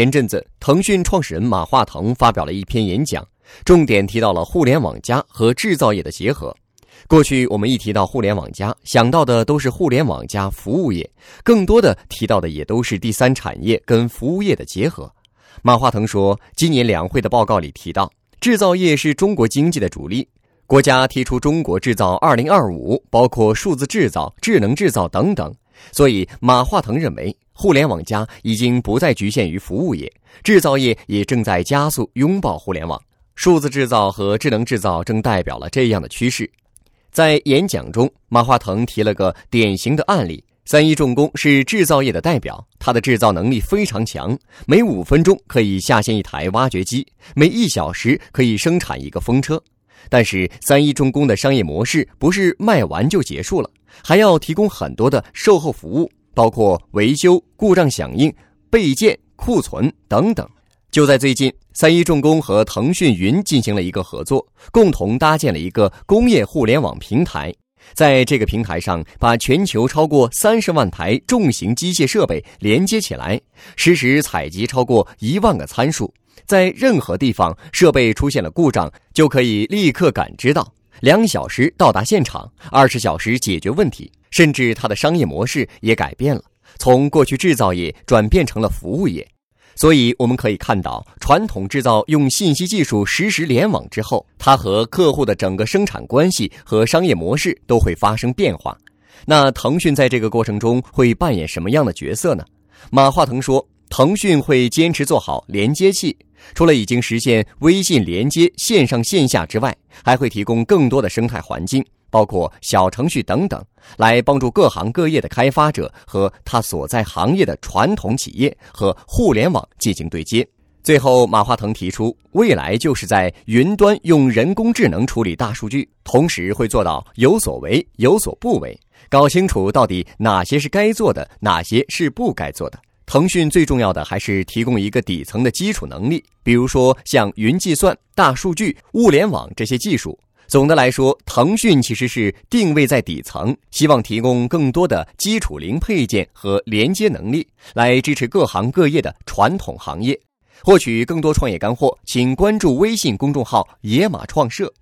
前阵子，腾讯创始人马化腾发表了一篇演讲，重点提到了互联网加和制造业的结合。过去我们一提到互联网加，想到的都是互联网加服务业，更多的提到的也都是第三产业跟服务业的结合。马化腾说，今年两会的报告里提到，制造业是中国经济的主力，国家提出“中国制造二零二五”，包括数字制造、智能制造等等。所以，马化腾认为，互联网加已经不再局限于服务业，制造业也正在加速拥抱互联网，数字制造和智能制造正代表了这样的趋势。在演讲中，马化腾提了个典型的案例：三一重工是制造业的代表，它的制造能力非常强，每五分钟可以下线一台挖掘机，每一小时可以生产一个风车。但是，三一重工的商业模式不是卖完就结束了，还要提供很多的售后服务，包括维修、故障响应、备件、库存等等。就在最近，三一重工和腾讯云进行了一个合作，共同搭建了一个工业互联网平台。在这个平台上，把全球超过三十万台重型机械设备连接起来，实时采集超过一万个参数。在任何地方，设备出现了故障，就可以立刻感知到，两小时到达现场，二十小时解决问题。甚至它的商业模式也改变了，从过去制造业转变成了服务业。所以我们可以看到，传统制造用信息技术实时联网之后，它和客户的整个生产关系和商业模式都会发生变化。那腾讯在这个过程中会扮演什么样的角色呢？马化腾说，腾讯会坚持做好连接器，除了已经实现微信连接线上线下之外，还会提供更多的生态环境。包括小程序等等，来帮助各行各业的开发者和他所在行业的传统企业和互联网进行对接。最后，马化腾提出，未来就是在云端用人工智能处理大数据，同时会做到有所为有所不为，搞清楚到底哪些是该做的，哪些是不该做的。腾讯最重要的还是提供一个底层的基础能力，比如说像云计算、大数据、物联网这些技术。总的来说，腾讯其实是定位在底层，希望提供更多的基础零配件和连接能力，来支持各行各业的传统行业。获取更多创业干货，请关注微信公众号“野马创社”。